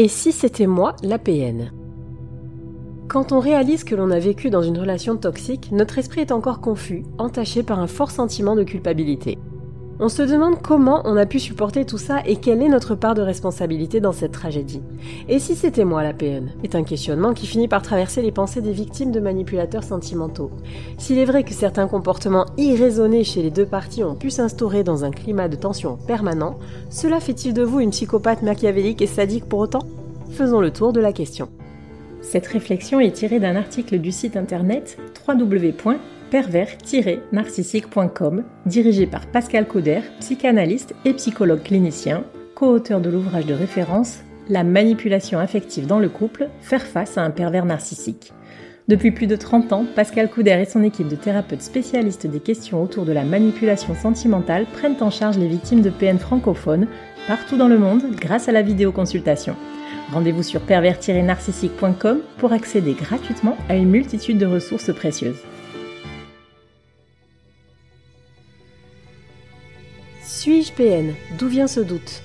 Et si c'était moi, la PN Quand on réalise que l'on a vécu dans une relation toxique, notre esprit est encore confus, entaché par un fort sentiment de culpabilité. On se demande comment on a pu supporter tout ça et quelle est notre part de responsabilité dans cette tragédie. Et si c'était moi la PN est un questionnement qui finit par traverser les pensées des victimes de manipulateurs sentimentaux. S'il est vrai que certains comportements irraisonnés chez les deux parties ont pu s'instaurer dans un climat de tension permanent, cela fait-il de vous une psychopathe machiavélique et sadique pour autant? Faisons le tour de la question. Cette réflexion est tirée d'un article du site internet www pervers-narcissique.com, dirigé par Pascal Cauder, psychanalyste et psychologue clinicien, co-auteur de l'ouvrage de référence La manipulation affective dans le couple, faire face à un pervers narcissique. Depuis plus de 30 ans, Pascal Couder et son équipe de thérapeutes spécialistes des questions autour de la manipulation sentimentale prennent en charge les victimes de PN francophones partout dans le monde grâce à la vidéoconsultation. Rendez-vous sur pervers-narcissique.com pour accéder gratuitement à une multitude de ressources précieuses. Suis-je PN D'où vient ce doute?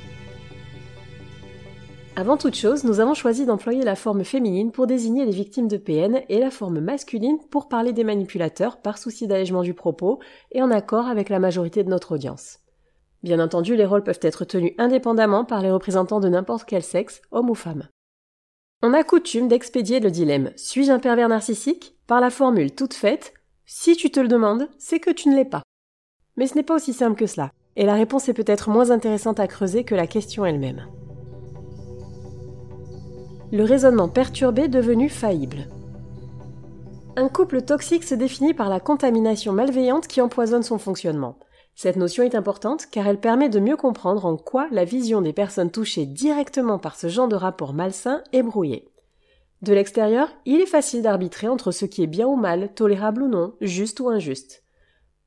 Avant toute chose, nous avons choisi d'employer la forme féminine pour désigner les victimes de PN et la forme masculine pour parler des manipulateurs par souci d'allègement du propos et en accord avec la majorité de notre audience. Bien entendu, les rôles peuvent être tenus indépendamment par les représentants de n'importe quel sexe, homme ou femme. On a coutume d'expédier le dilemme suis-je un pervers narcissique? Par la formule toute faite si tu te le demandes, c'est que tu ne l'es pas. Mais ce n'est pas aussi simple que cela et la réponse est peut-être moins intéressante à creuser que la question elle-même. Le raisonnement perturbé devenu faillible. Un couple toxique se définit par la contamination malveillante qui empoisonne son fonctionnement. Cette notion est importante car elle permet de mieux comprendre en quoi la vision des personnes touchées directement par ce genre de rapport malsain est brouillée. De l'extérieur, il est facile d'arbitrer entre ce qui est bien ou mal, tolérable ou non, juste ou injuste.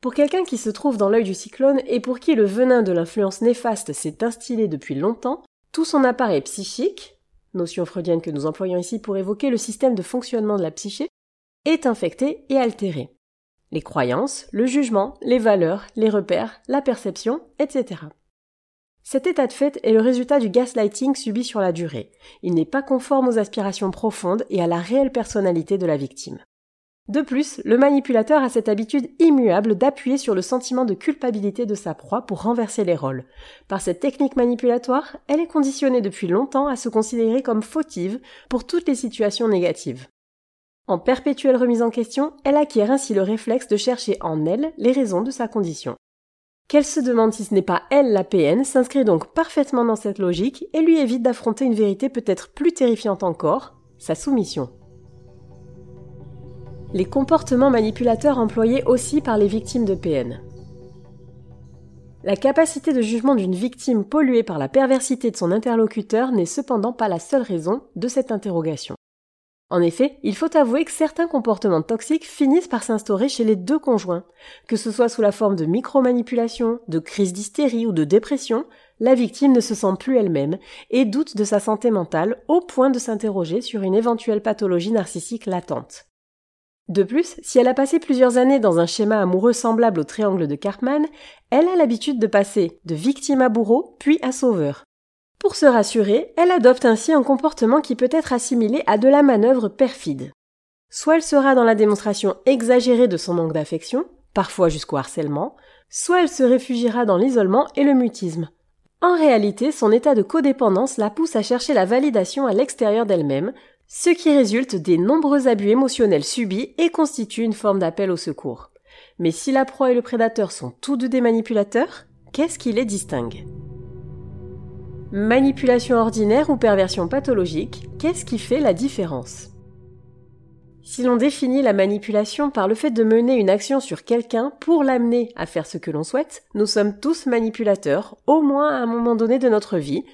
Pour quelqu'un qui se trouve dans l'œil du cyclone et pour qui le venin de l'influence néfaste s'est instillé depuis longtemps, tout son appareil psychique, notion freudienne que nous employons ici pour évoquer le système de fonctionnement de la psyché, est infecté et altéré. Les croyances, le jugement, les valeurs, les repères, la perception, etc. Cet état de fait est le résultat du gaslighting subi sur la durée. Il n'est pas conforme aux aspirations profondes et à la réelle personnalité de la victime. De plus, le manipulateur a cette habitude immuable d'appuyer sur le sentiment de culpabilité de sa proie pour renverser les rôles. Par cette technique manipulatoire, elle est conditionnée depuis longtemps à se considérer comme fautive pour toutes les situations négatives. En perpétuelle remise en question, elle acquiert ainsi le réflexe de chercher en elle les raisons de sa condition. Qu'elle se demande si ce n'est pas elle la PN s'inscrit donc parfaitement dans cette logique et lui évite d'affronter une vérité peut-être plus terrifiante encore, sa soumission les comportements manipulateurs employés aussi par les victimes de PN. La capacité de jugement d'une victime polluée par la perversité de son interlocuteur n'est cependant pas la seule raison de cette interrogation. En effet, il faut avouer que certains comportements toxiques finissent par s'instaurer chez les deux conjoints. Que ce soit sous la forme de micromanipulation, de crise d'hystérie ou de dépression, la victime ne se sent plus elle-même et doute de sa santé mentale au point de s'interroger sur une éventuelle pathologie narcissique latente. De plus, si elle a passé plusieurs années dans un schéma amoureux semblable au triangle de Cartman, elle a l'habitude de passer de victime à bourreau, puis à sauveur. Pour se rassurer, elle adopte ainsi un comportement qui peut être assimilé à de la manœuvre perfide. Soit elle sera dans la démonstration exagérée de son manque d'affection, parfois jusqu'au harcèlement, soit elle se réfugiera dans l'isolement et le mutisme. En réalité, son état de codépendance la pousse à chercher la validation à l'extérieur d'elle-même, ce qui résulte des nombreux abus émotionnels subis et constitue une forme d'appel au secours. Mais si la proie et le prédateur sont tous deux des manipulateurs, qu'est-ce qui les distingue? Manipulation ordinaire ou perversion pathologique, qu'est-ce qui fait la différence? Si l'on définit la manipulation par le fait de mener une action sur quelqu'un pour l'amener à faire ce que l'on souhaite, nous sommes tous manipulateurs, au moins à un moment donné de notre vie,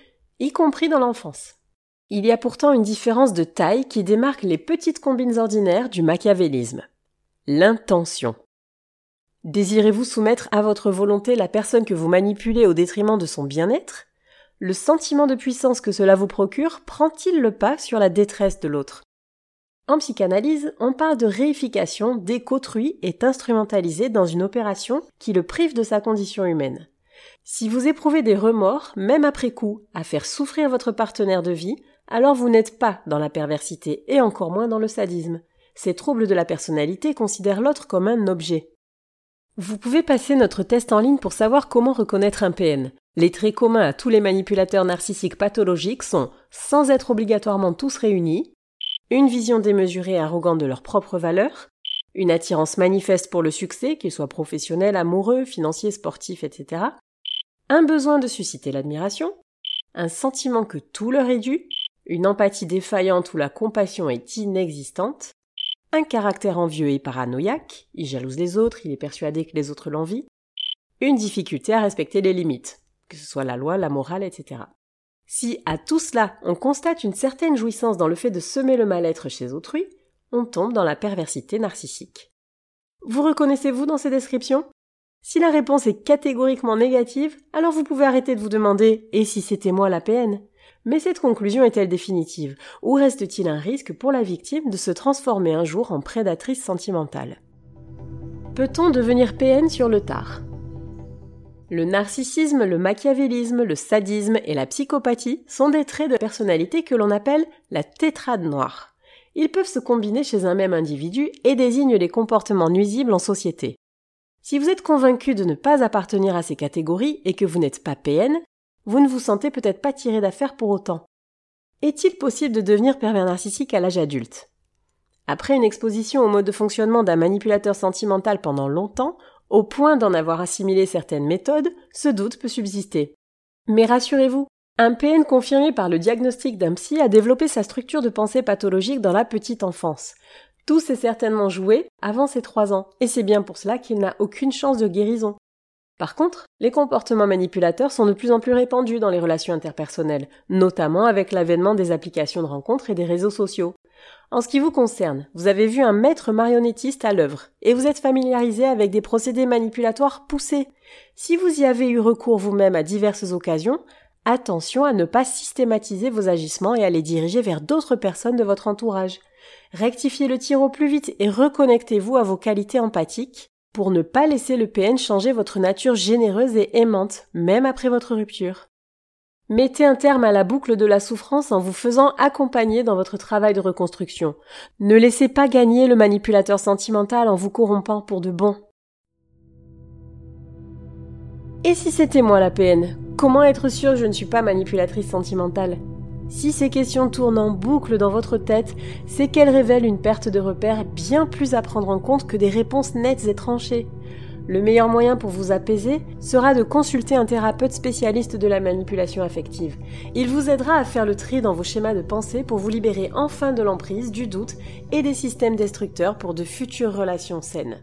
y compris dans l'enfance. Il y a pourtant une différence de taille qui démarque les petites combines ordinaires du machiavélisme. L'intention. Désirez-vous soumettre à votre volonté la personne que vous manipulez au détriment de son bien-être? Le sentiment de puissance que cela vous procure prend-il le pas sur la détresse de l'autre? En psychanalyse, on parle de réification dès qu'autrui est instrumentalisé dans une opération qui le prive de sa condition humaine. Si vous éprouvez des remords, même après coup, à faire souffrir votre partenaire de vie, alors vous n'êtes pas dans la perversité et encore moins dans le sadisme. Ces troubles de la personnalité considèrent l'autre comme un objet. Vous pouvez passer notre test en ligne pour savoir comment reconnaître un PN. Les traits communs à tous les manipulateurs narcissiques pathologiques sont, sans être obligatoirement tous réunis, une vision démesurée et arrogante de leurs propres valeurs, une attirance manifeste pour le succès, qu'il soit professionnel, amoureux, financier, sportif, etc., un besoin de susciter l'admiration, un sentiment que tout leur est dû, une empathie défaillante où la compassion est inexistante, un caractère envieux et paranoïaque, il jalouse les autres, il est persuadé que les autres l'envient, une difficulté à respecter les limites, que ce soit la loi, la morale, etc. Si à tout cela on constate une certaine jouissance dans le fait de semer le mal-être chez autrui, on tombe dans la perversité narcissique. Vous reconnaissez-vous dans ces descriptions? Si la réponse est catégoriquement négative, alors vous pouvez arrêter de vous demander Et si c'était moi la PN mais cette conclusion est-elle définitive? Ou reste-t-il un risque pour la victime de se transformer un jour en prédatrice sentimentale? Peut-on devenir PN sur le tard? Le narcissisme, le machiavélisme, le sadisme et la psychopathie sont des traits de personnalité que l'on appelle la tétrade noire. Ils peuvent se combiner chez un même individu et désignent les comportements nuisibles en société. Si vous êtes convaincu de ne pas appartenir à ces catégories et que vous n'êtes pas PN, vous ne vous sentez peut-être pas tiré d'affaire pour autant. Est-il possible de devenir pervers narcissique à l'âge adulte? Après une exposition au mode de fonctionnement d'un manipulateur sentimental pendant longtemps, au point d'en avoir assimilé certaines méthodes, ce doute peut subsister. Mais rassurez-vous, un PN confirmé par le diagnostic d'un psy a développé sa structure de pensée pathologique dans la petite enfance. Tout s'est certainement joué avant ses trois ans, et c'est bien pour cela qu'il n'a aucune chance de guérison. Par contre, les comportements manipulateurs sont de plus en plus répandus dans les relations interpersonnelles, notamment avec l'avènement des applications de rencontres et des réseaux sociaux. En ce qui vous concerne, vous avez vu un maître marionnettiste à l'œuvre, et vous êtes familiarisé avec des procédés manipulatoires poussés. Si vous y avez eu recours vous-même à diverses occasions, attention à ne pas systématiser vos agissements et à les diriger vers d'autres personnes de votre entourage. Rectifiez le tir au plus vite et reconnectez-vous à vos qualités empathiques, pour ne pas laisser le PN changer votre nature généreuse et aimante, même après votre rupture. Mettez un terme à la boucle de la souffrance en vous faisant accompagner dans votre travail de reconstruction. Ne laissez pas gagner le manipulateur sentimental en vous corrompant pour de bon. Et si c'était moi la PN Comment être sûr je ne suis pas manipulatrice sentimentale? Si ces questions tournent en boucle dans votre tête, c'est qu'elles révèlent une perte de repère bien plus à prendre en compte que des réponses nettes et tranchées. Le meilleur moyen pour vous apaiser sera de consulter un thérapeute spécialiste de la manipulation affective. Il vous aidera à faire le tri dans vos schémas de pensée pour vous libérer enfin de l'emprise, du doute et des systèmes destructeurs pour de futures relations saines.